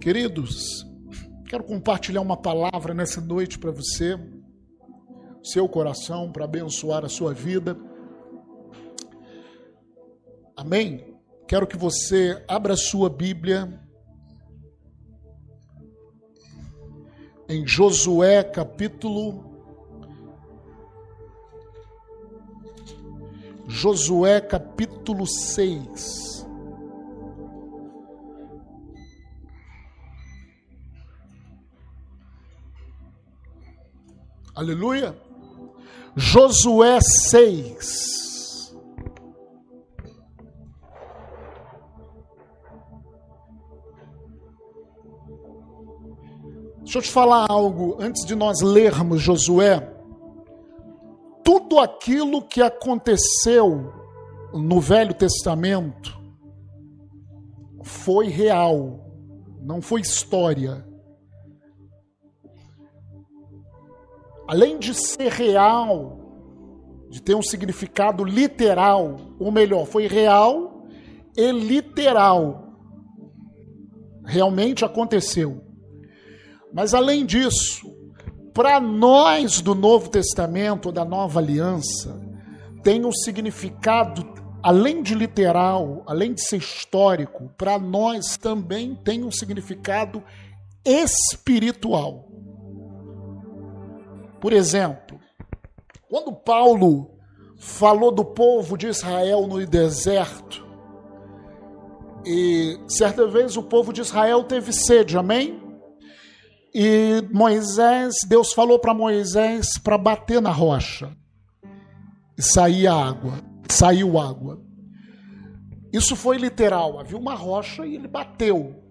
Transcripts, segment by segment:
Queridos, quero compartilhar uma palavra nessa noite para você, seu coração, para abençoar a sua vida. Amém? Quero que você abra sua Bíblia em Josué capítulo Josué capítulo 6. Aleluia. Josué 6. Deixa eu te falar algo antes de nós lermos Josué. Tudo aquilo que aconteceu no Velho Testamento foi real, não foi história. Além de ser real, de ter um significado literal, ou melhor, foi real e literal. Realmente aconteceu. Mas além disso, para nós do Novo Testamento, da Nova Aliança, tem um significado, além de literal, além de ser histórico, para nós também tem um significado espiritual. Por exemplo, quando Paulo falou do povo de Israel no deserto, e certa vez o povo de Israel teve sede, amém? E Moisés, Deus falou para Moisés para bater na rocha. E saía água, saiu água. Isso foi literal, havia uma rocha e ele bateu.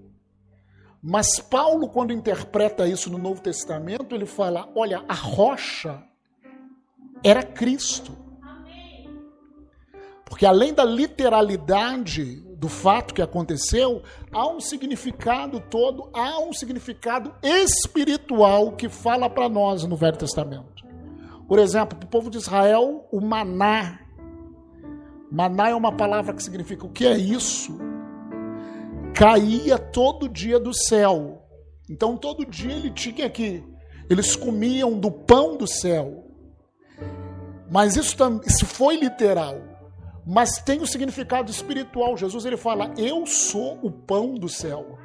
Mas Paulo, quando interpreta isso no Novo Testamento, ele fala: olha, a rocha era Cristo. Porque além da literalidade do fato que aconteceu, há um significado todo, há um significado espiritual que fala para nós no Velho Testamento. Por exemplo, para o povo de Israel, o maná. Maná é uma palavra que significa o que é isso? Caía todo dia do céu. Então todo dia ele tinha que eles comiam do pão do céu. Mas isso, isso foi literal. Mas tem o um significado espiritual. Jesus ele fala: "Eu sou o pão do céu.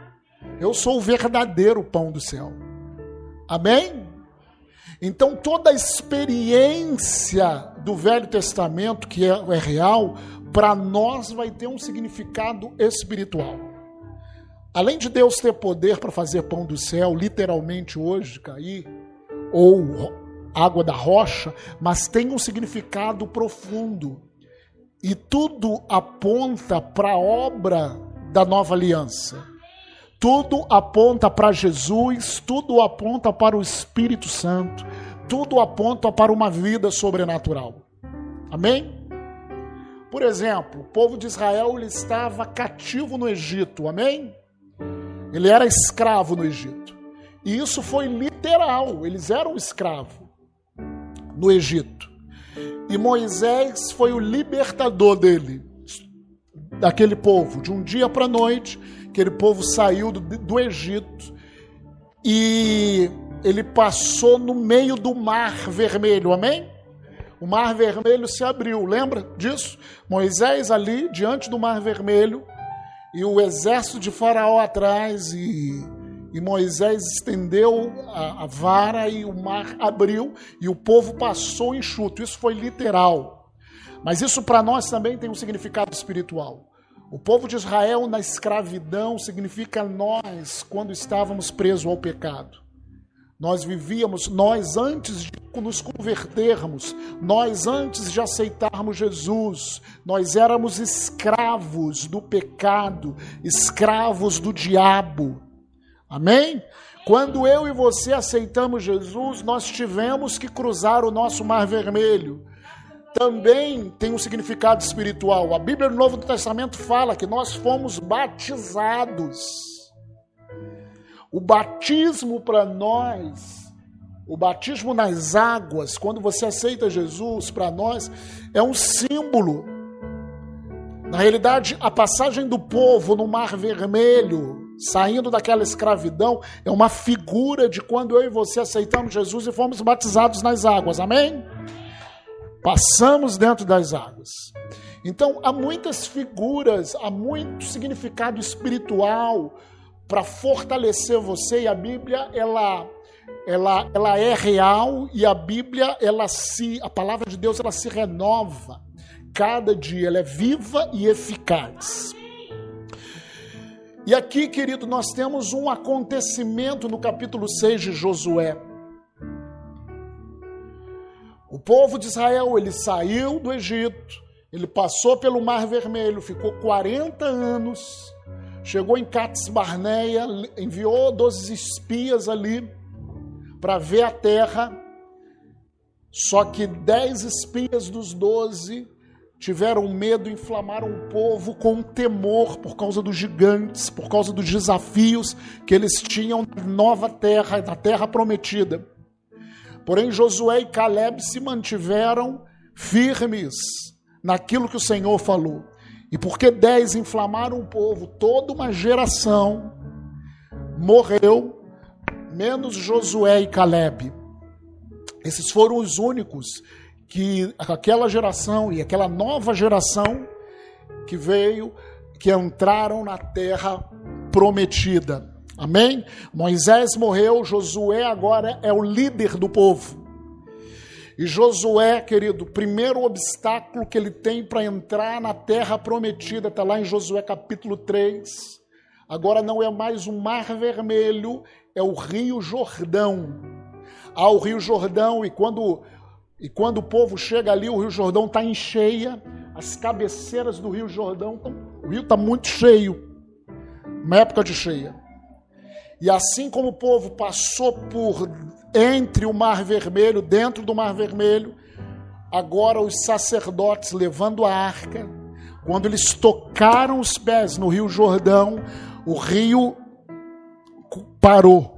Eu sou o verdadeiro pão do céu." Amém? Então toda a experiência do Velho Testamento que é, é real, para nós vai ter um significado espiritual. Além de Deus ter poder para fazer pão do céu, literalmente hoje cair, ou água da rocha, mas tem um significado profundo. E tudo aponta para a obra da nova aliança. Tudo aponta para Jesus, tudo aponta para o Espírito Santo, tudo aponta para uma vida sobrenatural. Amém? Por exemplo, o povo de Israel estava cativo no Egito, amém? Ele era escravo no Egito. E isso foi literal, eles eram escravos no Egito. E Moisés foi o libertador dele, daquele povo. De um dia para a noite, aquele povo saiu do, do Egito e ele passou no meio do mar vermelho, amém? O mar vermelho se abriu, lembra disso? Moisés ali, diante do mar vermelho, e o exército de Faraó atrás, e, e Moisés estendeu a, a, vara e o mar abriu e o povo passou enxuto. Isso foi literal. Mas isso para nós também tem um significado espiritual. O povo de Israel na escravidão significa nós quando estávamos presos ao pecado. Nós vivíamos, nós antes de nos convertermos, nós antes de aceitarmos Jesus, nós éramos escravos do pecado, escravos do diabo. Amém? Quando eu e você aceitamos Jesus, nós tivemos que cruzar o nosso mar vermelho. Também tem um significado espiritual. A Bíblia do Novo Testamento fala que nós fomos batizados o batismo para nós, o batismo nas águas, quando você aceita Jesus para nós, é um símbolo. Na realidade, a passagem do povo no Mar Vermelho saindo daquela escravidão, é uma figura de quando eu e você aceitamos Jesus e fomos batizados nas águas, amém? Passamos dentro das águas. Então, há muitas figuras, há muito significado espiritual para fortalecer você e a Bíblia, ela ela, ela é real e a Bíblia, ela se, a palavra de Deus, ela se renova cada dia, ela é viva e eficaz. E aqui, querido, nós temos um acontecimento no capítulo 6 de Josué. O povo de Israel, ele saiu do Egito, ele passou pelo Mar Vermelho, ficou 40 anos, chegou em Cats Barneia, enviou 12 espias ali para ver a terra. Só que dez espias dos doze tiveram medo, inflamaram o povo com temor por causa dos gigantes, por causa dos desafios que eles tinham na nova terra, na terra prometida. Porém, Josué e Caleb se mantiveram firmes naquilo que o Senhor falou. E porque dez inflamaram o povo, toda uma geração morreu, menos Josué e Caleb. Esses foram os únicos que aquela geração e aquela nova geração que veio, que entraram na terra prometida. Amém? Moisés morreu, Josué agora é o líder do povo. E Josué, querido, o primeiro obstáculo que ele tem para entrar na terra prometida, está lá em Josué capítulo 3. Agora não é mais o Mar Vermelho, é o Rio Jordão. Há o Rio Jordão, e quando, e quando o povo chega ali, o Rio Jordão está em cheia, as cabeceiras do Rio Jordão, tão, o rio está muito cheio, uma época de cheia. E assim como o povo passou por entre o Mar Vermelho, dentro do Mar Vermelho, agora os sacerdotes levando a arca, quando eles tocaram os pés no Rio Jordão, o rio parou.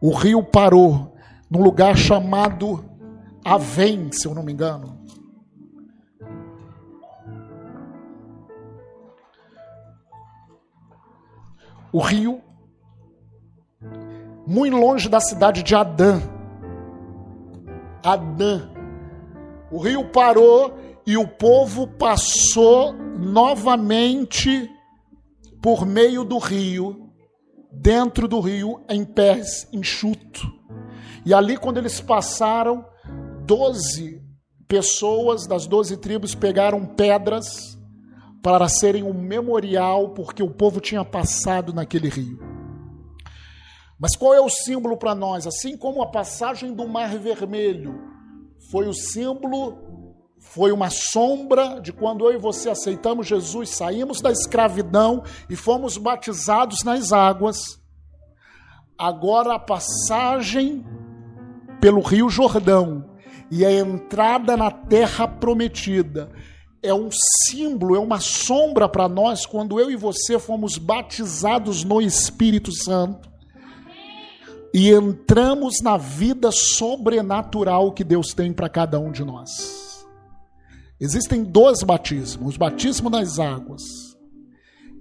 O rio parou num lugar chamado Avém, se eu não me engano. O rio muito longe da cidade de Adã. Adã. O rio parou e o povo passou novamente por meio do rio, dentro do rio, em pés enxuto. E ali, quando eles passaram, doze pessoas das doze tribos pegaram pedras para serem um memorial, porque o povo tinha passado naquele rio. Mas qual é o símbolo para nós? Assim como a passagem do Mar Vermelho foi o símbolo, foi uma sombra de quando eu e você aceitamos Jesus, saímos da escravidão e fomos batizados nas águas. Agora a passagem pelo Rio Jordão e a entrada na terra prometida é um símbolo, é uma sombra para nós quando eu e você fomos batizados no Espírito Santo e entramos na vida sobrenatural que Deus tem para cada um de nós. Existem dois batismos: o batismo nas águas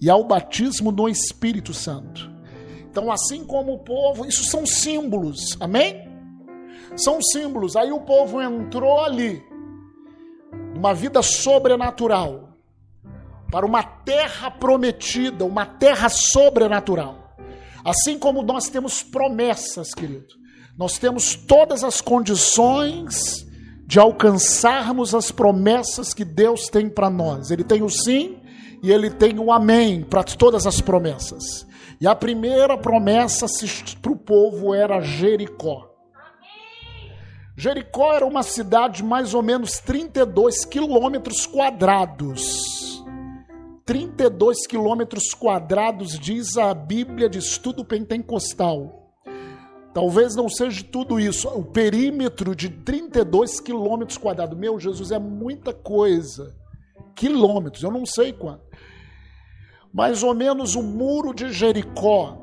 e há o batismo no Espírito Santo. Então, assim como o povo, isso são símbolos, amém? São símbolos. Aí o povo entrou ali, numa vida sobrenatural, para uma terra prometida, uma terra sobrenatural. Assim como nós temos promessas, querido, nós temos todas as condições de alcançarmos as promessas que Deus tem para nós. Ele tem o sim e ele tem o amém para todas as promessas. E a primeira promessa para o povo era Jericó. Jericó era uma cidade de mais ou menos 32 quilômetros quadrados. 32 quilômetros quadrados, diz a Bíblia de estudo pentecostal. Talvez não seja tudo isso. O perímetro de 32 quilômetros quadrados. Meu Jesus, é muita coisa. Quilômetros, eu não sei quanto. Mais ou menos o muro de Jericó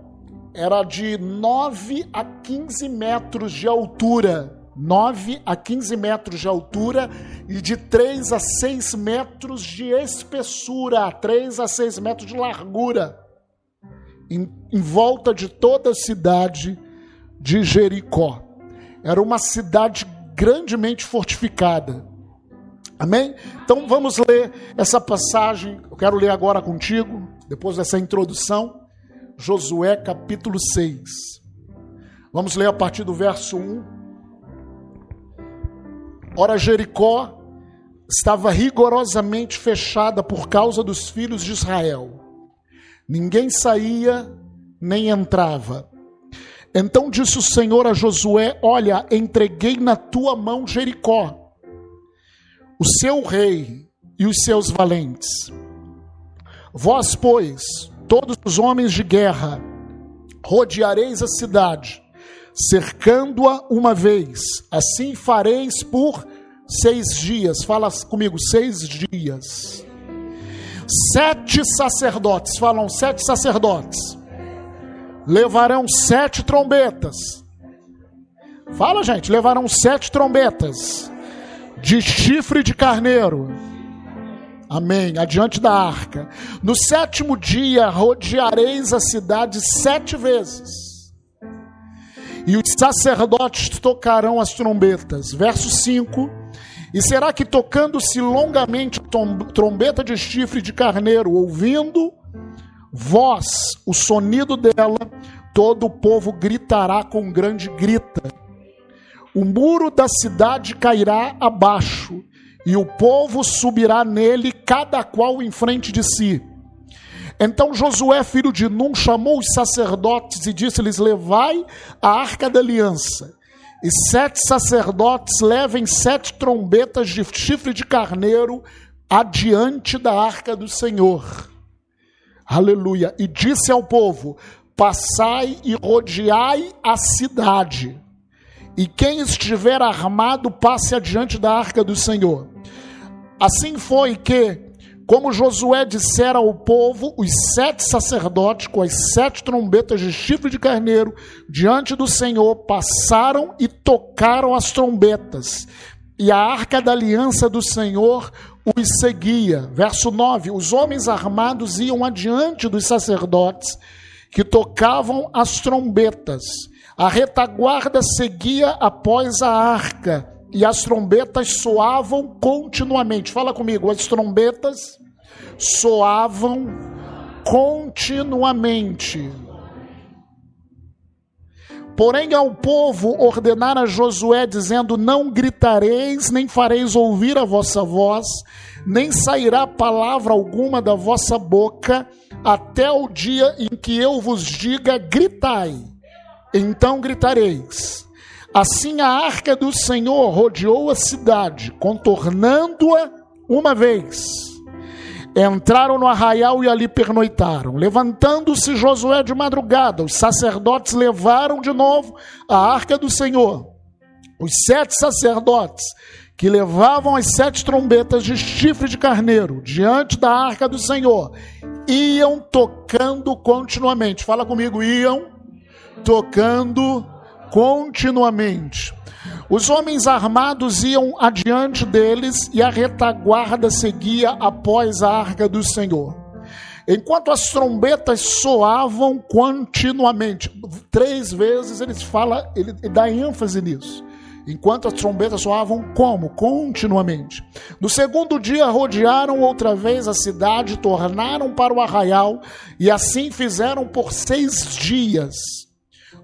era de 9 a 15 metros de altura. 9 a 15 metros de altura e de 3 a 6 metros de espessura, 3 a 6 metros de largura. em, em volta de toda a cidade de Jericó. Era uma cidade grandemente fortificada. Amém? Então vamos ler essa passagem. Eu quero ler agora contigo, depois dessa introdução. Josué capítulo 6. Vamos ler a partir do verso 1. Ora, Jericó estava rigorosamente fechada por causa dos filhos de Israel. Ninguém saía nem entrava. Então disse o Senhor a Josué: Olha, entreguei na tua mão Jericó, o seu rei e os seus valentes. Vós, pois, todos os homens de guerra, rodeareis a cidade, cercando-a uma vez. Assim fareis por seis dias. Fala comigo, seis dias. Sete sacerdotes, falam sete sacerdotes, levarão sete trombetas. Fala, gente, levarão sete trombetas de chifre de carneiro Amém. Adiante da arca. No sétimo dia rodeareis a cidade sete vezes. E os sacerdotes tocarão as trombetas. Verso 5. E será que tocando-se longamente trombeta de chifre de carneiro, ouvindo voz, o sonido dela, todo o povo gritará com grande grita. O muro da cidade cairá abaixo e o povo subirá nele, cada qual em frente de si. Então Josué, filho de Num, chamou os sacerdotes e disse-lhes: Levai a arca da aliança. E sete sacerdotes levem sete trombetas de chifre de carneiro adiante da arca do Senhor. Aleluia. E disse ao povo: Passai e rodeai a cidade. E quem estiver armado, passe adiante da arca do Senhor. Assim foi que, como Josué dissera ao povo, os sete sacerdotes, com as sete trombetas de chifre de carneiro, diante do Senhor, passaram e tocaram as trombetas. E a arca da aliança do Senhor os seguia. Verso 9: Os homens armados iam adiante dos sacerdotes, que tocavam as trombetas. A retaguarda seguia após a arca e as trombetas soavam continuamente. Fala comigo, as trombetas soavam continuamente. Porém, ao povo ordenara Josué, dizendo: Não gritareis, nem fareis ouvir a vossa voz, nem sairá palavra alguma da vossa boca, até o dia em que eu vos diga: gritai. Então gritareis. Assim a arca do Senhor rodeou a cidade, contornando-a uma vez. Entraram no arraial e ali pernoitaram. Levantando-se Josué de madrugada, os sacerdotes levaram de novo a arca do Senhor. Os sete sacerdotes que levavam as sete trombetas de chifre de carneiro diante da arca do Senhor iam tocando continuamente. Fala comigo, iam tocando continuamente. Os homens armados iam adiante deles e a retaguarda seguia após a arca do Senhor. Enquanto as trombetas soavam continuamente, três vezes ele fala, ele dá ênfase nisso. Enquanto as trombetas soavam como? Continuamente. No segundo dia rodearam outra vez a cidade, tornaram para o arraial e assim fizeram por seis dias.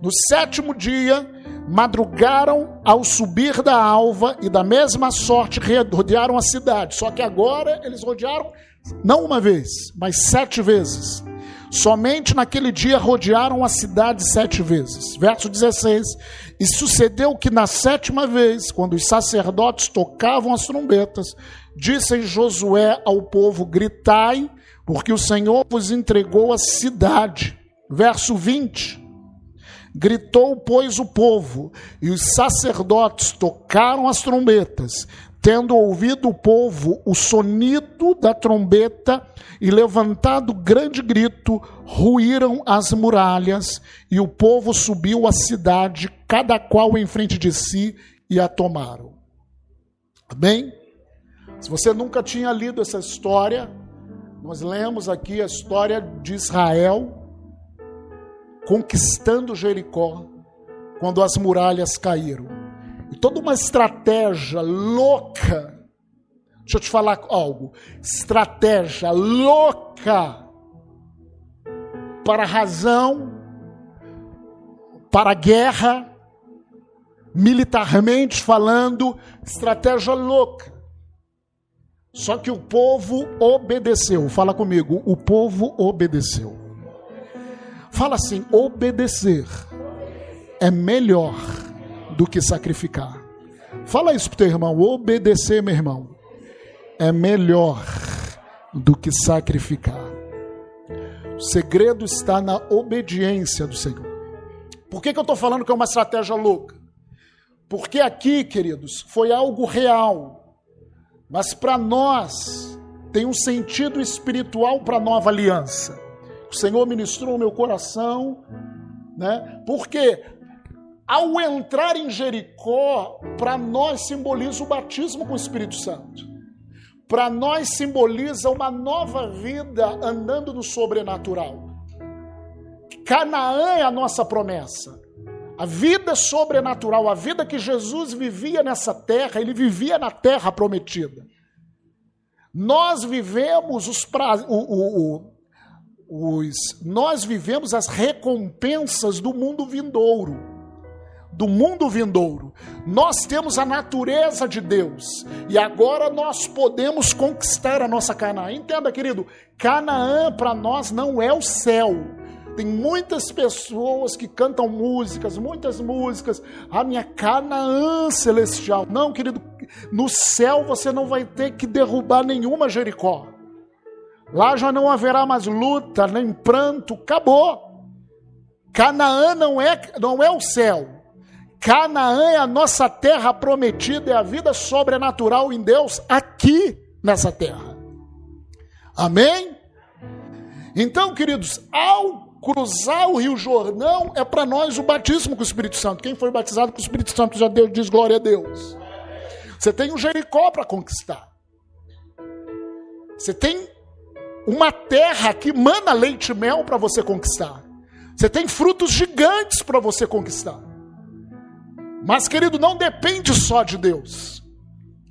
No sétimo dia, madrugaram ao subir da alva e da mesma sorte rodearam a cidade. Só que agora eles rodearam não uma vez, mas sete vezes. Somente naquele dia rodearam a cidade sete vezes. Verso 16: E sucedeu que na sétima vez, quando os sacerdotes tocavam as trombetas, disse Josué ao povo: Gritai, porque o Senhor vos entregou a cidade. Verso 20: Gritou, pois, o povo, e os sacerdotes tocaram as trombetas. Tendo ouvido o povo o sonido da trombeta e levantado grande grito, ruíram as muralhas, e o povo subiu à cidade, cada qual em frente de si, e a tomaram. Amém? Se você nunca tinha lido essa história, nós lemos aqui a história de Israel conquistando Jericó quando as muralhas caíram. E toda uma estratégia louca. Deixa eu te falar algo. Estratégia louca para a razão, para a guerra, militarmente falando, estratégia louca. Só que o povo obedeceu. Fala comigo, o povo obedeceu. Fala assim: obedecer é melhor do que sacrificar. Fala isso pro teu irmão, obedecer, meu irmão, é melhor do que sacrificar. O segredo está na obediência do Senhor. Por que, que eu estou falando que é uma estratégia louca? Porque aqui, queridos, foi algo real, mas para nós tem um sentido espiritual para a nova aliança. O Senhor ministrou o meu coração, né? Porque ao entrar em Jericó, para nós simboliza o batismo com o Espírito Santo. Para nós simboliza uma nova vida andando no sobrenatural. Canaã é a nossa promessa. A vida sobrenatural, a vida que Jesus vivia nessa terra, ele vivia na terra prometida. Nós vivemos os, pra, o, o, o, os nós vivemos as recompensas do mundo vindouro do mundo vindouro. Nós temos a natureza de Deus e agora nós podemos conquistar a nossa Canaã. Entenda, querido, Canaã para nós não é o céu. Tem muitas pessoas que cantam músicas, muitas músicas, a minha Canaã celestial. Não, querido, no céu você não vai ter que derrubar nenhuma Jericó. Lá já não haverá mais luta, nem pranto, acabou. Canaã não é, não é o céu. Canaã é a nossa terra prometida, é a vida sobrenatural em Deus aqui nessa terra. Amém? Então, queridos, ao cruzar o Rio Jordão, é para nós o batismo com o Espírito Santo. Quem foi batizado com o Espírito Santo já Deus diz glória a Deus. Você tem um Jericó para conquistar. Você tem uma terra que mana leite e mel para você conquistar. Você tem frutos gigantes para você conquistar. Mas, querido, não depende só de Deus.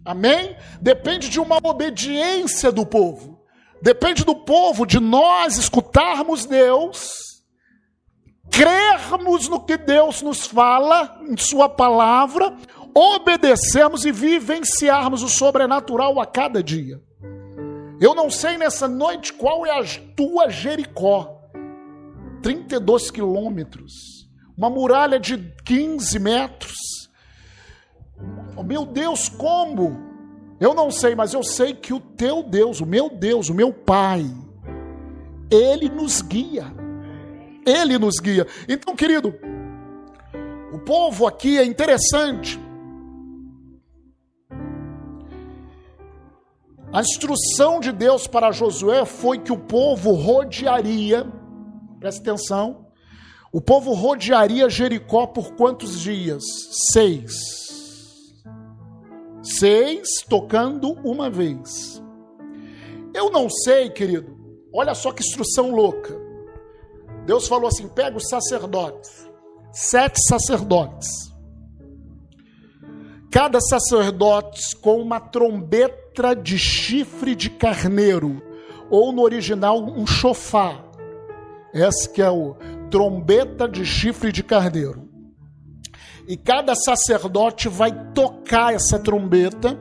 Amém? Depende de uma obediência do povo. Depende do povo, de nós escutarmos Deus, crermos no que Deus nos fala, em Sua palavra, obedecermos e vivenciarmos o sobrenatural a cada dia. Eu não sei nessa noite qual é a tua Jericó. 32 quilômetros uma muralha de 15 metros. Oh, meu Deus, como? Eu não sei, mas eu sei que o teu Deus, o meu Deus, o meu Pai, Ele nos guia. Ele nos guia. Então, querido, o povo aqui é interessante. A instrução de Deus para Josué foi que o povo rodearia, presta atenção, o povo rodearia Jericó por quantos dias? Seis. Seis, tocando uma vez. Eu não sei, querido. Olha só que instrução louca. Deus falou assim: pega os sacerdotes, sete sacerdotes. Cada sacerdote com uma trombeta de chifre de carneiro, ou no original, um chofar. Esse que é o trombeta de chifre de carneiro. E cada sacerdote vai tocar essa trombeta.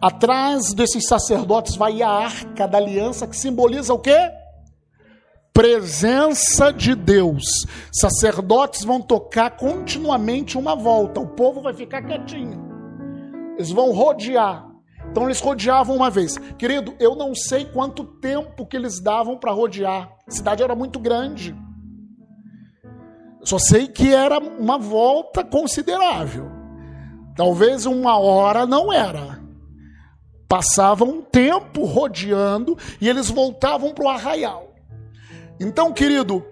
Atrás desses sacerdotes vai a arca da aliança, que simboliza o quê? Presença de Deus. Sacerdotes vão tocar continuamente uma volta. O povo vai ficar quietinho. Eles vão rodear. Então eles rodeavam uma vez. Querido, eu não sei quanto tempo que eles davam para rodear. A cidade era muito grande. Só sei que era uma volta considerável. Talvez uma hora não era. Passava um tempo rodeando e eles voltavam para o arraial. Então, querido,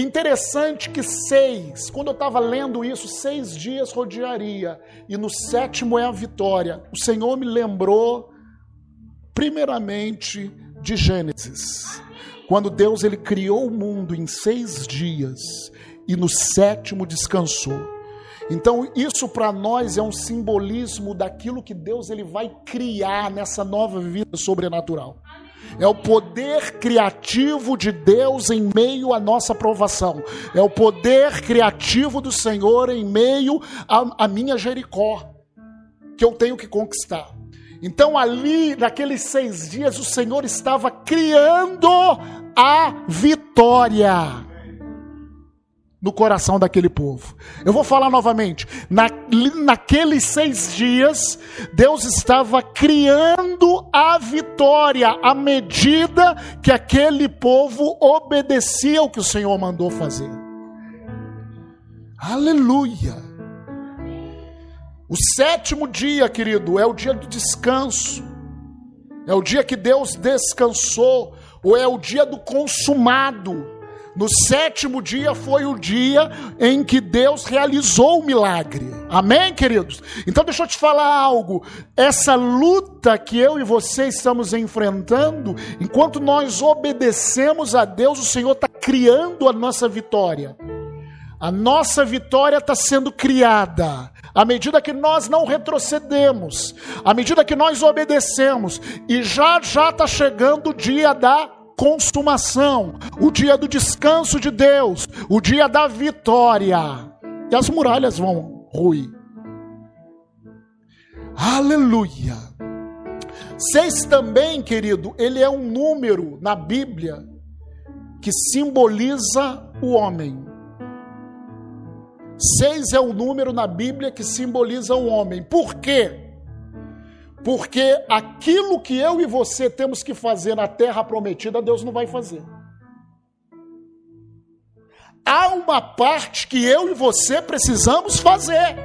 interessante que seis, quando eu estava lendo isso, seis dias rodearia, e no sétimo é a vitória. O Senhor me lembrou, primeiramente, de Gênesis. Quando Deus ele criou o mundo em seis dias e no sétimo descansou. Então, isso para nós é um simbolismo daquilo que Deus ele vai criar nessa nova vida sobrenatural. É o poder criativo de Deus em meio à nossa provação. É o poder criativo do Senhor em meio à, à minha Jericó, que eu tenho que conquistar. Então, ali, naqueles seis dias, o Senhor estava criando a vitória no coração daquele povo. Eu vou falar novamente. Na, naqueles seis dias, Deus estava criando a vitória à medida que aquele povo obedecia ao que o Senhor mandou fazer. Aleluia. O sétimo dia, querido, é o dia do descanso. É o dia que Deus descansou, ou é o dia do consumado. No sétimo dia foi o dia em que Deus realizou o milagre. Amém, queridos? Então deixa eu te falar algo. Essa luta que eu e você estamos enfrentando, enquanto nós obedecemos a Deus, o Senhor está criando a nossa vitória. A nossa vitória está sendo criada à medida que nós não retrocedemos, à medida que nós obedecemos, e já já está chegando o dia da consumação, o dia do descanso de Deus, o dia da vitória. E as muralhas vão ruir. Aleluia. Seis também, querido, ele é um número na Bíblia que simboliza o homem. Seis é o número na Bíblia que simboliza o homem. Por quê? Porque aquilo que eu e você temos que fazer na terra prometida, Deus não vai fazer. Há uma parte que eu e você precisamos fazer.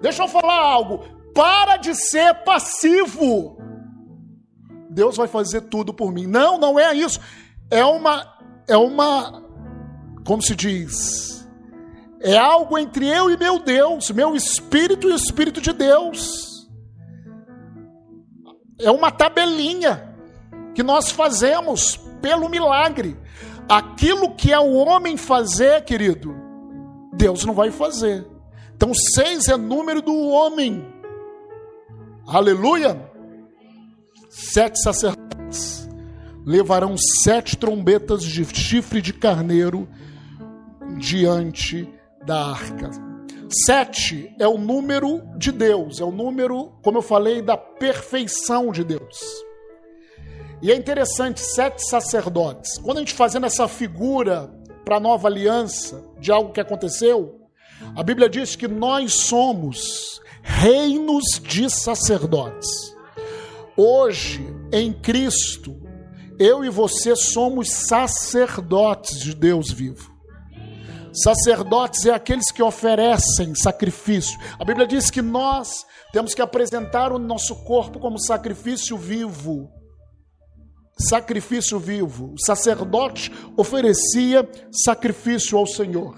Deixa eu falar algo. Para de ser passivo. Deus vai fazer tudo por mim. Não, não é isso. É uma é uma como se diz? É algo entre eu e meu Deus, meu espírito e o espírito de Deus é uma tabelinha que nós fazemos pelo milagre. Aquilo que é o homem fazer, querido, Deus não vai fazer. Então, seis é número do homem. Aleluia. Sete sacerdotes levarão sete trombetas de chifre de carneiro diante da arca. Sete é o número de Deus, é o número, como eu falei, da perfeição de Deus. E é interessante, sete sacerdotes. Quando a gente fazendo essa figura para a nova aliança de algo que aconteceu, a Bíblia diz que nós somos reinos de sacerdotes. Hoje, em Cristo, eu e você somos sacerdotes de Deus vivo. Sacerdotes é aqueles que oferecem sacrifício. A Bíblia diz que nós temos que apresentar o nosso corpo como sacrifício vivo. Sacrifício vivo. O sacerdote oferecia sacrifício ao Senhor.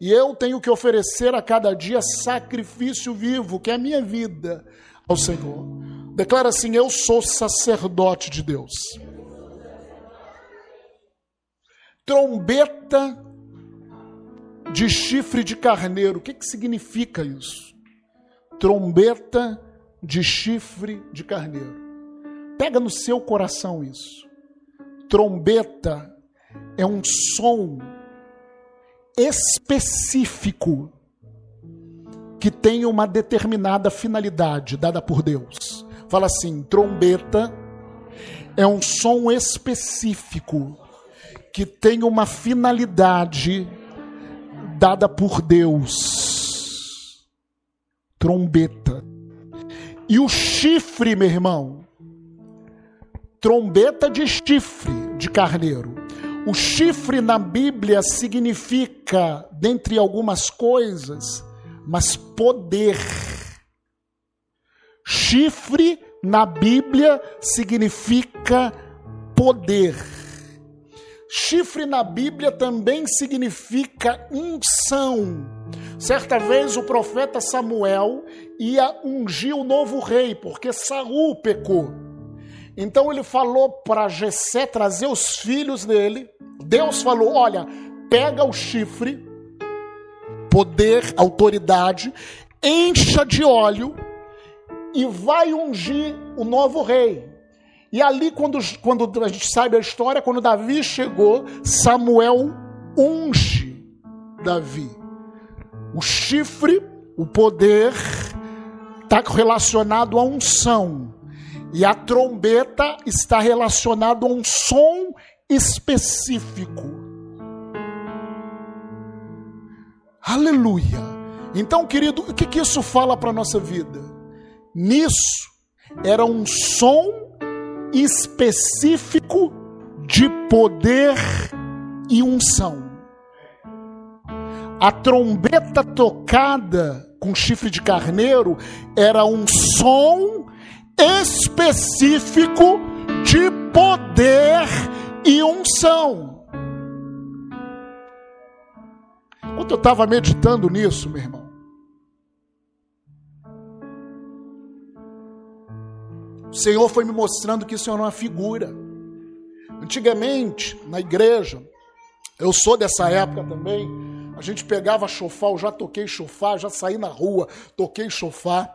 E eu tenho que oferecer a cada dia sacrifício vivo, que é a minha vida, ao Senhor. Declara assim: Eu sou sacerdote de Deus. Trombeta de chifre de carneiro. O que, que significa isso? Trombeta de chifre de carneiro. Pega no seu coração isso. Trombeta é um som específico que tem uma determinada finalidade dada por Deus. Fala assim: trombeta é um som específico que tem uma finalidade dada por Deus. Trombeta. E o chifre, meu irmão, trombeta de chifre de carneiro. O chifre na Bíblia significa, dentre algumas coisas, mas poder. Chifre na Bíblia significa poder. Chifre na Bíblia também significa unção. Certa vez o profeta Samuel ia ungir o novo rei, porque Saul pecou. Então ele falou para Jessé trazer os filhos dele. Deus falou: "Olha, pega o chifre, poder, autoridade, encha de óleo e vai ungir o novo rei. E ali, quando, quando a gente sabe a história, quando Davi chegou, Samuel unge Davi. O chifre, o poder, está relacionado à unção. E a trombeta está relacionado a um som específico. Aleluia. Então, querido, o que, que isso fala para a nossa vida? Nisso era um som específico de poder e unção. A trombeta tocada com chifre de carneiro era um som específico de poder e unção. Quando eu estava meditando nisso, meu irmão, o Senhor foi me mostrando que isso era uma figura. Antigamente, na igreja, eu sou dessa época também, a gente pegava chofar, eu já toquei chofar, já saí na rua, toquei chofar.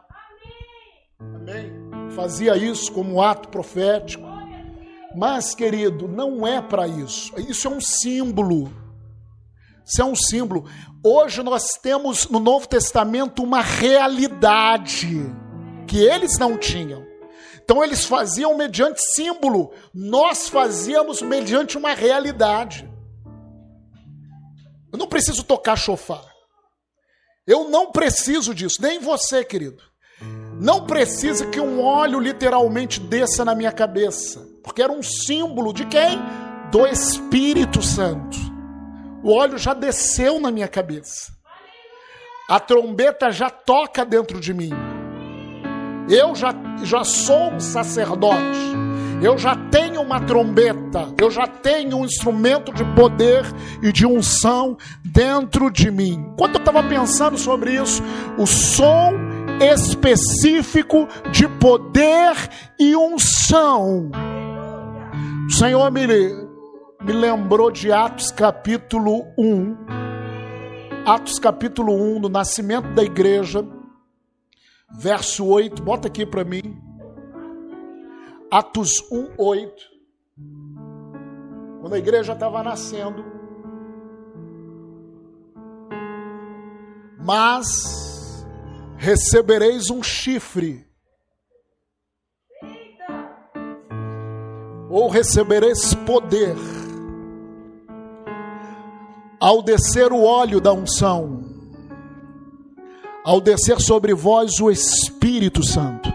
Amém? Fazia isso como ato profético. Mas, querido, não é para isso. Isso é um símbolo. Isso é um símbolo. Hoje nós temos no Novo Testamento uma realidade que eles não tinham. Então eles faziam mediante símbolo, nós fazíamos mediante uma realidade. Eu não preciso tocar chofar. Eu não preciso disso, nem você, querido. Não precisa que um óleo literalmente desça na minha cabeça, porque era um símbolo de quem? Do Espírito Santo. O óleo já desceu na minha cabeça. A trombeta já toca dentro de mim. Eu já, já sou um sacerdote. Eu já tenho uma trombeta. Eu já tenho um instrumento de poder e de unção dentro de mim. Quando eu estava pensando sobre isso, o som específico de poder e unção. O Senhor me, me lembrou de Atos capítulo 1. Atos capítulo 1, do nascimento da igreja, verso 8. Bota aqui para mim. Atos 1, 8. Quando a igreja estava nascendo. Mas recebereis um chifre. Ou recebereis poder ao descer o óleo da unção, ao descer sobre vós o Espírito Santo,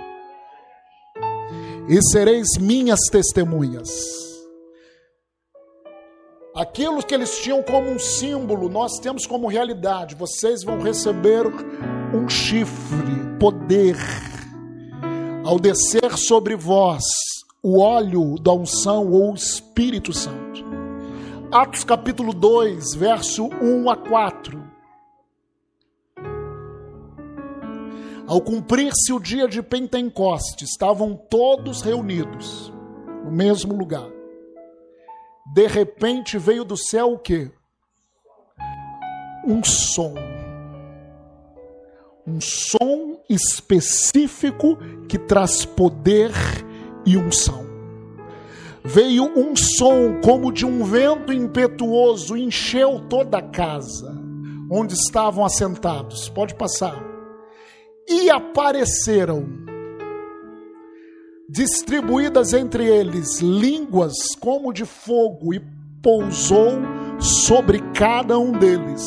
e sereis minhas testemunhas. Aquilo que eles tinham como um símbolo, nós temos como realidade. Vocês vão receber um chifre, poder, ao descer sobre vós o óleo da unção ou o Espírito Santo. Atos capítulo 2, verso 1 a 4. Ao cumprir-se o dia de Pentecostes, estavam todos reunidos no mesmo lugar. De repente veio do céu o que? Um som um som específico que traz poder e unção. Veio um som como de um vento impetuoso, encheu toda a casa onde estavam assentados. Pode passar. E apareceram, distribuídas entre eles, línguas como de fogo, e pousou sobre cada um deles.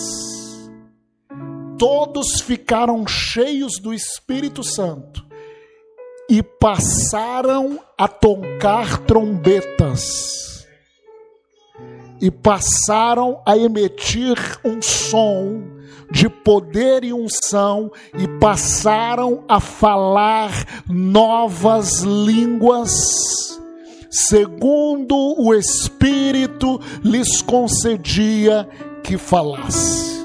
Todos ficaram cheios do Espírito Santo e passaram a tocar trombetas e passaram a emitir um som de poder e unção e passaram a falar novas línguas segundo o Espírito lhes concedia que falasse.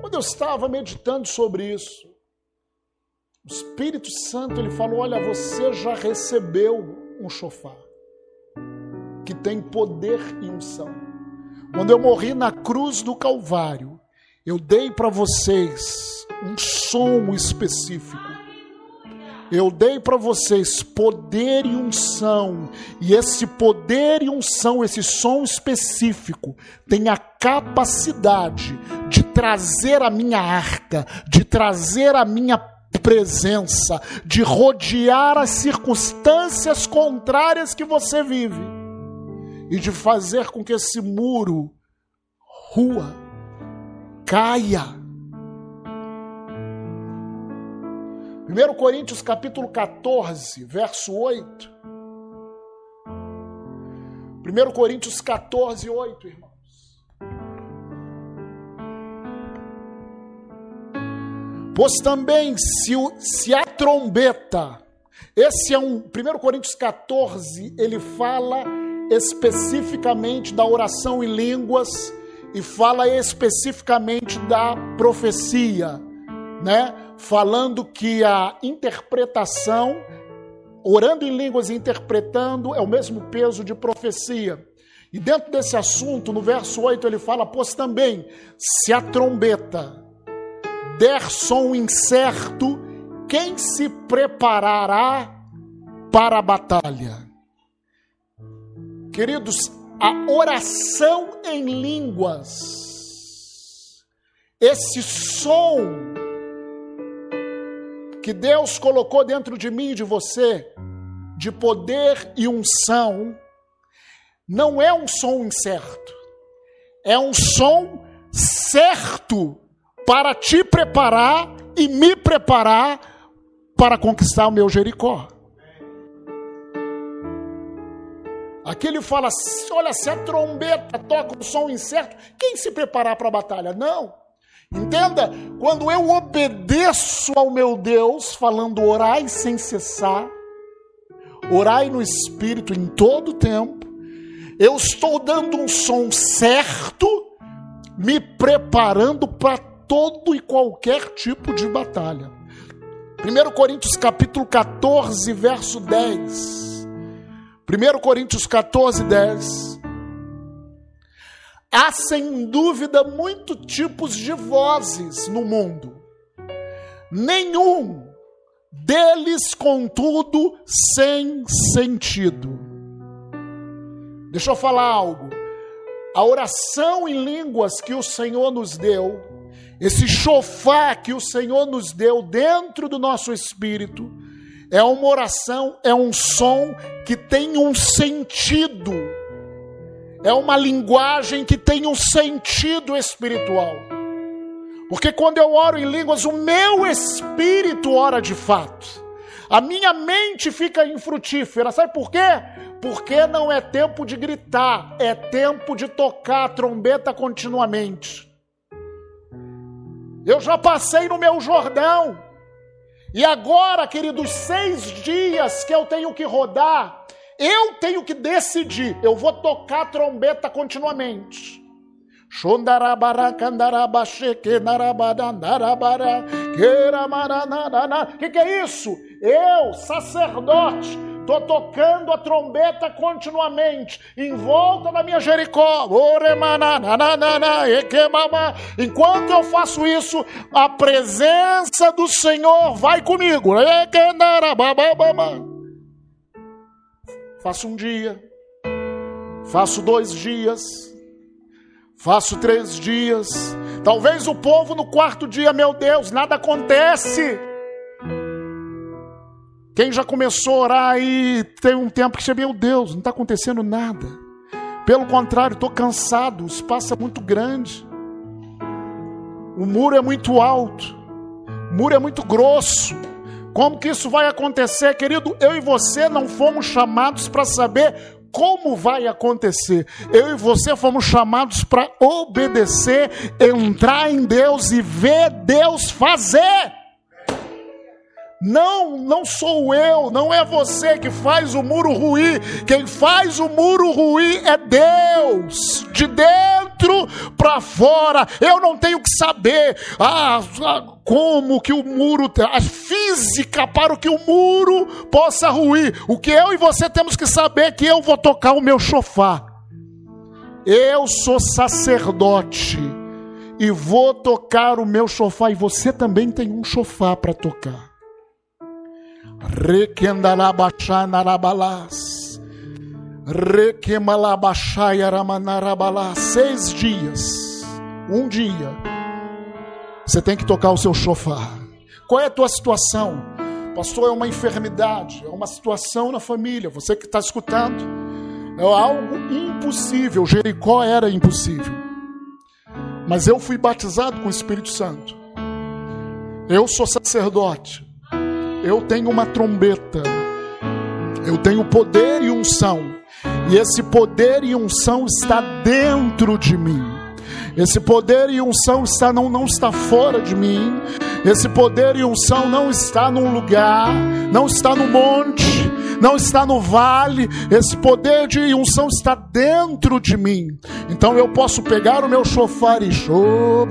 Quando eu estava meditando sobre isso, o Espírito Santo ele falou: Olha, você já recebeu um chofar. Que tem poder e unção. Quando eu morri na cruz do Calvário, eu dei para vocês um som específico. Eu dei para vocês poder e unção, e esse poder e unção, esse som específico, tem a capacidade de trazer a minha arca, de trazer a minha presença, de rodear as circunstâncias contrárias que você vive e de fazer com que esse muro rua caia. 1 Coríntios capítulo 14, verso 8. 1 Coríntios 14, 8, irmãos. Pois também, se, o, se a trombeta, esse é um. 1 Coríntios 14, ele fala especificamente da oração em línguas e fala especificamente da profecia, né? Falando que a interpretação, orando em línguas e interpretando, é o mesmo peso de profecia. E dentro desse assunto, no verso 8, ele fala: Pois também, se a trombeta der som incerto, quem se preparará para a batalha? Queridos, a oração em línguas, esse som que Deus colocou dentro de mim e de você, de poder e unção, não é um som incerto, é um som certo para te preparar e me preparar para conquistar o meu Jericó. Aqui ele fala: olha, se a trombeta toca um som incerto, quem se preparar para a batalha? Não. Entenda, quando eu obedeço ao meu Deus, falando orai sem cessar, orai no Espírito em todo tempo, eu estou dando um som certo, me preparando para todo e qualquer tipo de batalha. 1 Coríntios capítulo 14, verso 10. 1 Coríntios 14, 10. Há sem dúvida muitos tipos de vozes no mundo. Nenhum deles, contudo, sem sentido. Deixa eu falar algo. A oração em línguas que o Senhor nos deu esse chofar que o Senhor nos deu dentro do nosso espírito é uma oração, é um som que tem um sentido. É uma linguagem que tem um sentido espiritual. Porque quando eu oro em línguas, o meu espírito ora de fato. A minha mente fica infrutífera. Sabe por quê? Porque não é tempo de gritar, é tempo de tocar a trombeta continuamente. Eu já passei no meu Jordão. E agora, queridos, seis dias que eu tenho que rodar, eu tenho que decidir. Eu vou tocar trombeta continuamente. O que, que é isso? Eu, sacerdote, Estou tocando a trombeta continuamente em volta da minha Jericó. Enquanto eu faço isso, a presença do Senhor vai comigo. Faço um dia, faço dois dias, faço três dias. Talvez o povo no quarto dia, meu Deus, nada acontece. Quem já começou a orar aí tem um tempo que você, meu Deus, não está acontecendo nada. Pelo contrário, estou cansado, o espaço é muito grande. O muro é muito alto. O muro é muito grosso. Como que isso vai acontecer, querido? Eu e você não fomos chamados para saber como vai acontecer. Eu e você fomos chamados para obedecer, entrar em Deus e ver Deus fazer. Não, não sou eu, não é você que faz o muro ruir. Quem faz o muro ruir é Deus, de dentro para fora. Eu não tenho que saber ah, ah, como que o muro, a física para que o muro possa ruir. O que eu e você temos que saber é que eu vou tocar o meu chofar. Eu sou sacerdote e vou tocar o meu chofar e você também tem um chofar para tocar. Requendarabachanarabalás. Seis dias, um dia, você tem que tocar o seu chofar. Qual é a tua situação? Pastor, é uma enfermidade, é uma situação na família. Você que está escutando, é algo impossível. Jericó era impossível. Mas eu fui batizado com o Espírito Santo. Eu sou sacerdote. Eu tenho uma trombeta. Eu tenho poder e unção. E esse poder e unção está dentro de mim. Esse poder e unção está não, não está fora de mim. Esse poder e unção não está num lugar, não está no monte, não está no vale. Esse poder de unção está dentro de mim. Então eu posso pegar o meu chofar e show,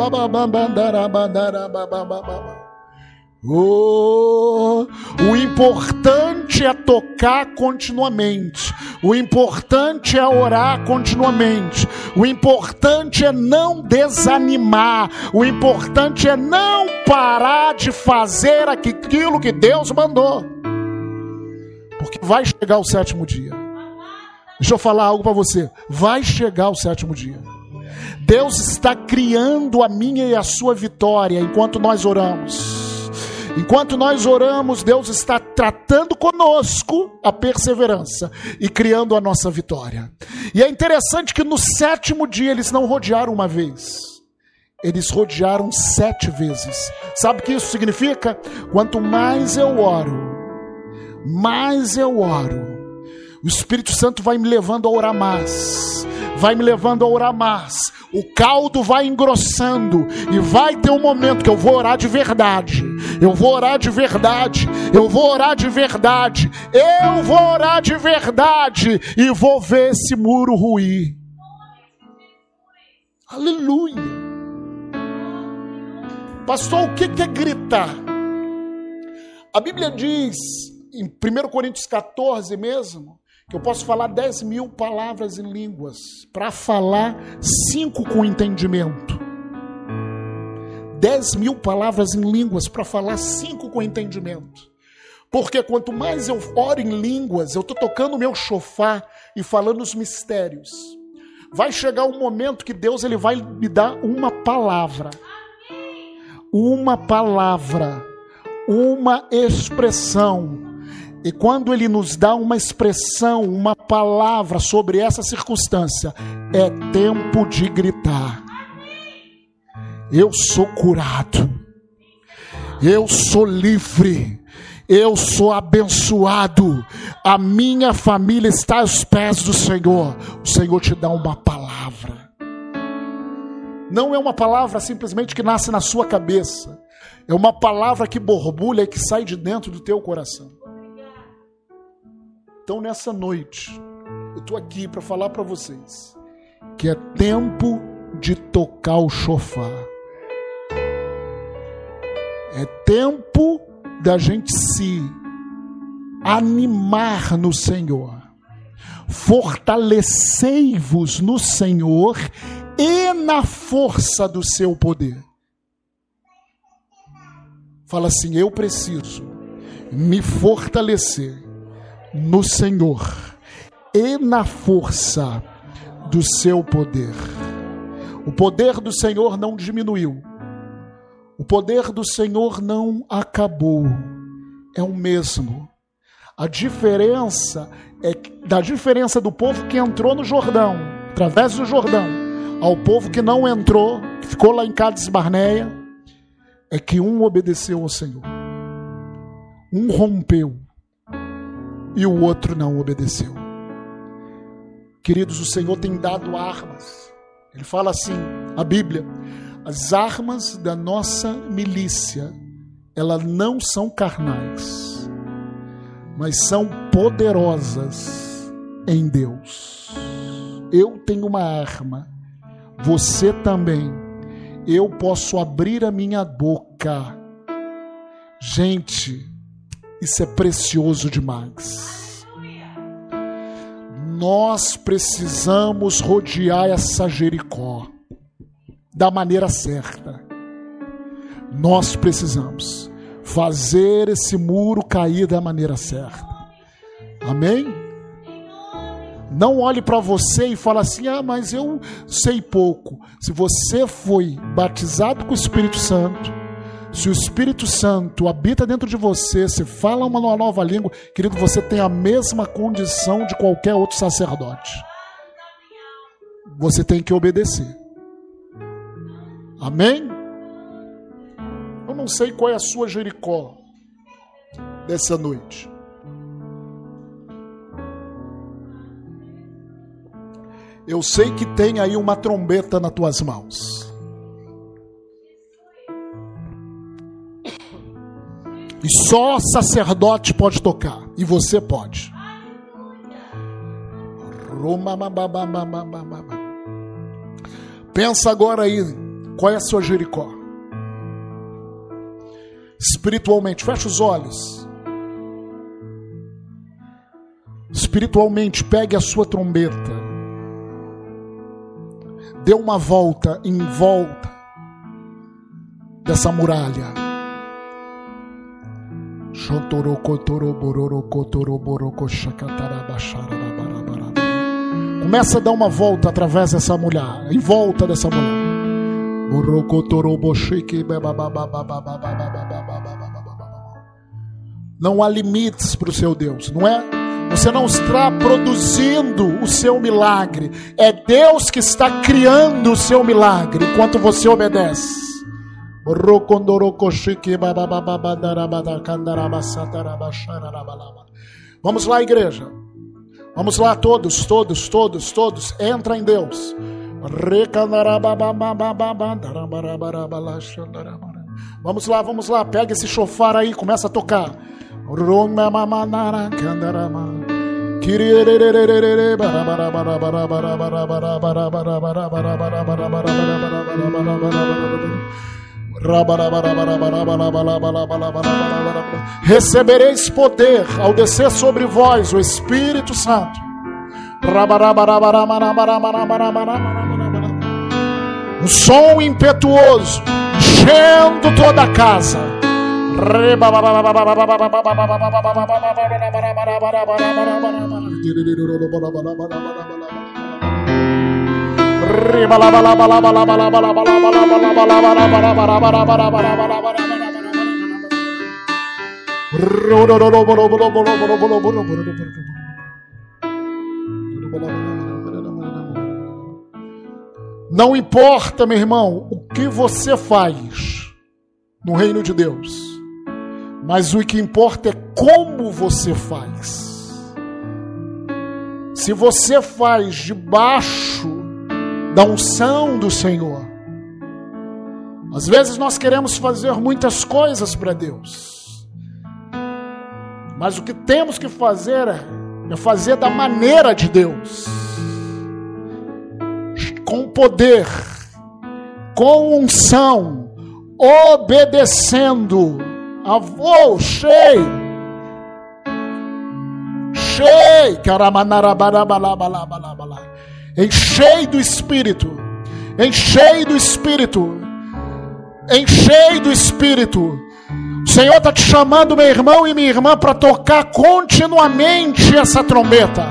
Oh, o importante é tocar continuamente. O importante é orar continuamente. O importante é não desanimar. O importante é não parar de fazer aquilo que Deus mandou. Porque vai chegar o sétimo dia. Deixa eu falar algo para você. Vai chegar o sétimo dia. Deus está criando a minha e a sua vitória enquanto nós oramos. Enquanto nós oramos, Deus está tratando conosco a perseverança e criando a nossa vitória. E é interessante que no sétimo dia eles não rodearam uma vez, eles rodearam sete vezes. Sabe o que isso significa? Quanto mais eu oro, mais eu oro, o Espírito Santo vai me levando a orar mais, vai me levando a orar mais o caldo vai engrossando e vai ter um momento que eu vou orar de verdade. Eu vou orar de verdade. Eu vou orar de verdade. Eu vou orar de verdade e vou ver esse muro ruir. Aleluia. Pastor, o que é gritar? A Bíblia diz em 1 Coríntios 14 mesmo que eu posso falar 10 mil palavras em línguas, para falar cinco com entendimento. 10 mil palavras em línguas para falar cinco com entendimento. Porque quanto mais eu oro em línguas, eu estou tocando o meu chofar e falando os mistérios. Vai chegar um momento que Deus ele vai me dar uma palavra. Uma palavra. Uma expressão e quando ele nos dá uma expressão, uma palavra sobre essa circunstância, é tempo de gritar. Eu sou curado. Eu sou livre. Eu sou abençoado. A minha família está aos pés do Senhor. O Senhor te dá uma palavra. Não é uma palavra simplesmente que nasce na sua cabeça. É uma palavra que borbulha e que sai de dentro do teu coração. Então, nessa noite, eu estou aqui para falar para vocês que é tempo de tocar o chofar. É tempo da gente se animar no Senhor. Fortalecei-vos no Senhor e na força do seu poder. Fala assim: eu preciso me fortalecer no Senhor e na força do seu poder. O poder do Senhor não diminuiu. O poder do Senhor não acabou. É o mesmo. A diferença é da diferença do povo que entrou no Jordão, através do Jordão, ao povo que não entrou, que ficou lá em Cádiz Barneia, é que um obedeceu ao Senhor. Um rompeu e o outro não obedeceu. Queridos, o Senhor tem dado armas. Ele fala assim, a Bíblia, as armas da nossa milícia, elas não são carnais, mas são poderosas em Deus. Eu tenho uma arma você também. Eu posso abrir a minha boca. Gente, isso é precioso demais. Nós precisamos rodear essa Jericó da maneira certa. Nós precisamos fazer esse muro cair da maneira certa. Amém? Não olhe para você e fale assim: ah, mas eu sei pouco. Se você foi batizado com o Espírito Santo, se o Espírito Santo habita dentro de você, se fala uma nova língua, querido, você tem a mesma condição de qualquer outro sacerdote. Você tem que obedecer. Amém? Eu não sei qual é a sua Jericó dessa noite. Eu sei que tem aí uma trombeta nas tuas mãos. E só sacerdote pode tocar. E você pode. Pensa agora aí. Qual é a sua Jericó? Espiritualmente, fecha os olhos. Espiritualmente, pegue a sua trombeta dê uma volta em volta dessa muralha. Começa a dar uma volta através dessa mulher, em volta dessa mulher. Não há limites para o seu Deus, não é? Você não está produzindo o seu milagre. É Deus que está criando o seu milagre enquanto você obedece. Vamos lá, igreja. Vamos lá, todos, todos, todos, todos. Entra em Deus. Vamos lá, vamos lá. Pega esse chofar aí, começa a tocar. Recebereis poder ao descer sobre vós o Espírito Santo. Um som impetuoso, enchendo toda a casa. Não importa, meu irmão, o que você faz no reino de Deus. Mas o que importa é como você faz. Se você faz debaixo da unção do Senhor. Às vezes nós queremos fazer muitas coisas para Deus. Mas o que temos que fazer é fazer da maneira de Deus. Com poder, com unção, obedecendo Avô, cheio. Cheio. Enchei do Espírito. Enchei do Espírito. Enchei do Espírito. O Senhor está te chamando, meu irmão e minha irmã, para tocar continuamente essa trombeta.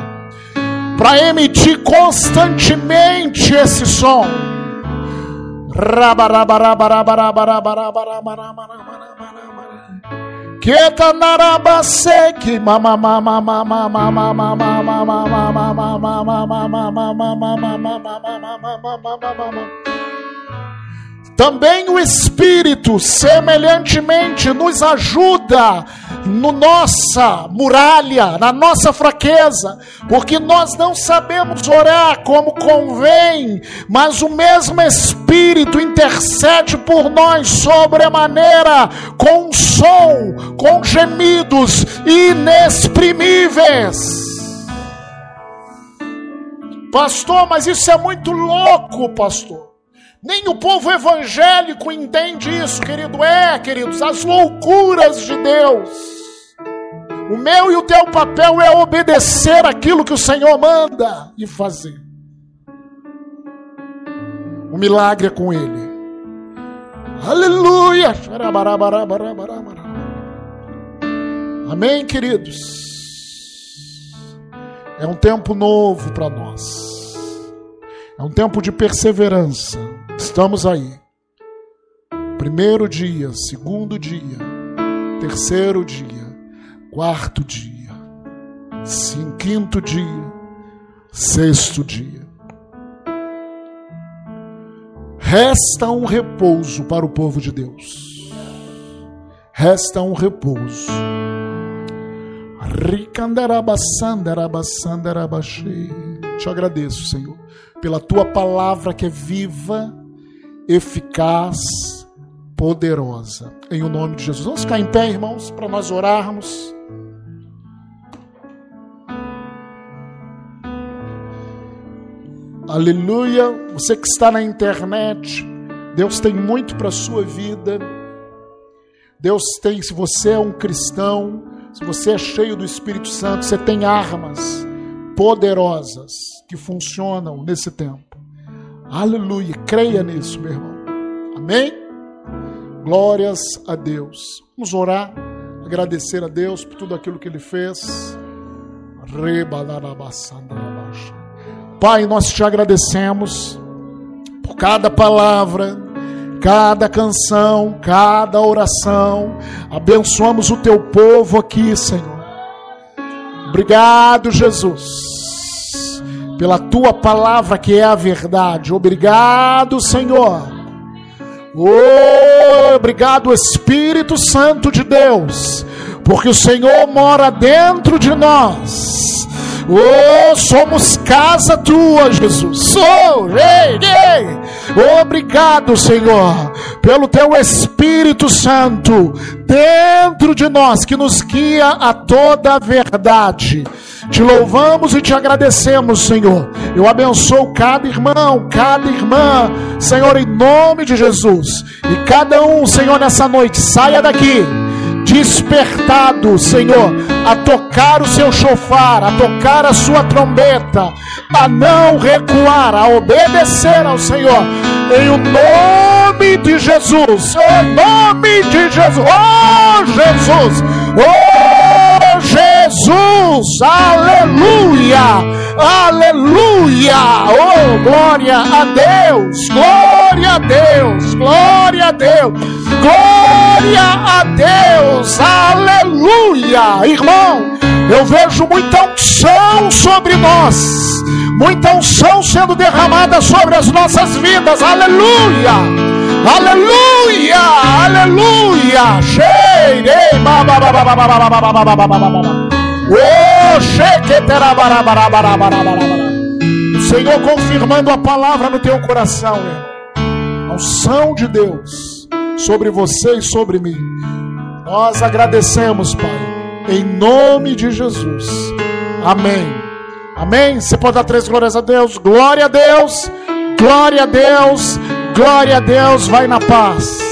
Para emitir constantemente esse som. Quieta mama mama mama mama mama mama mama mama também o Espírito, semelhantemente, nos ajuda no nossa muralha, na nossa fraqueza, porque nós não sabemos orar como convém, mas o mesmo Espírito intercede por nós sobremaneira, com som, com gemidos inexprimíveis. Pastor, mas isso é muito louco, pastor. Nem o povo evangélico entende isso, querido. É, queridos, as loucuras de Deus. O meu e o teu papel é obedecer aquilo que o Senhor manda e fazer. O milagre é com Ele. Aleluia! Amém, queridos? É um tempo novo para nós. É um tempo de perseverança. Estamos aí. Primeiro dia, segundo dia, terceiro dia, quarto dia, cinco, quinto dia, sexto dia. Resta um repouso para o povo de Deus. Resta um repouso. Te agradeço, Senhor, pela tua palavra que é viva eficaz, poderosa. Em o nome de Jesus. Vamos ficar em pé, irmãos, para nós orarmos. Aleluia. Você que está na internet, Deus tem muito para a sua vida. Deus tem, se você é um cristão, se você é cheio do Espírito Santo, você tem armas poderosas que funcionam nesse tempo. Aleluia. Creia nisso, meu irmão. Amém? Glórias a Deus. Vamos orar, agradecer a Deus por tudo aquilo que Ele fez. Pai, nós te agradecemos por cada palavra, cada canção, cada oração. Abençoamos o teu povo aqui, Senhor. Obrigado, Jesus pela tua palavra que é a verdade. Obrigado, Senhor. Oh, obrigado, Espírito Santo de Deus, porque o Senhor mora dentro de nós. Oh, somos casa tua, Jesus. Oh, ei. Obrigado, Senhor, pelo teu Espírito Santo dentro de nós que nos guia a toda a verdade. Te louvamos e te agradecemos, Senhor. Eu abençoo cada irmão, cada irmã, Senhor, em nome de Jesus. E cada um, Senhor, nessa noite, saia daqui despertado, Senhor, a tocar o seu chofar, a tocar a sua trombeta, a não recuar, a obedecer ao Senhor, em o nome de Jesus, em nome de Jesus, oh Jesus, oh Jesus, aleluia, aleluia, oh glória a Deus, glória a Deus, glória a Deus, glória a Deus, aleluia, irmão, eu vejo muita unção sobre nós, muita unção sendo derramada sobre as nossas vidas, aleluia, aleluia, aleluia, cheirei, o Senhor confirmando a palavra no teu coração, a unção de Deus sobre você e sobre mim. Nós agradecemos, Pai em nome de Jesus. Amém. Amém. Você pode dar três glórias a Deus. Glória a Deus. Glória a Deus. Glória a Deus. Vai na paz.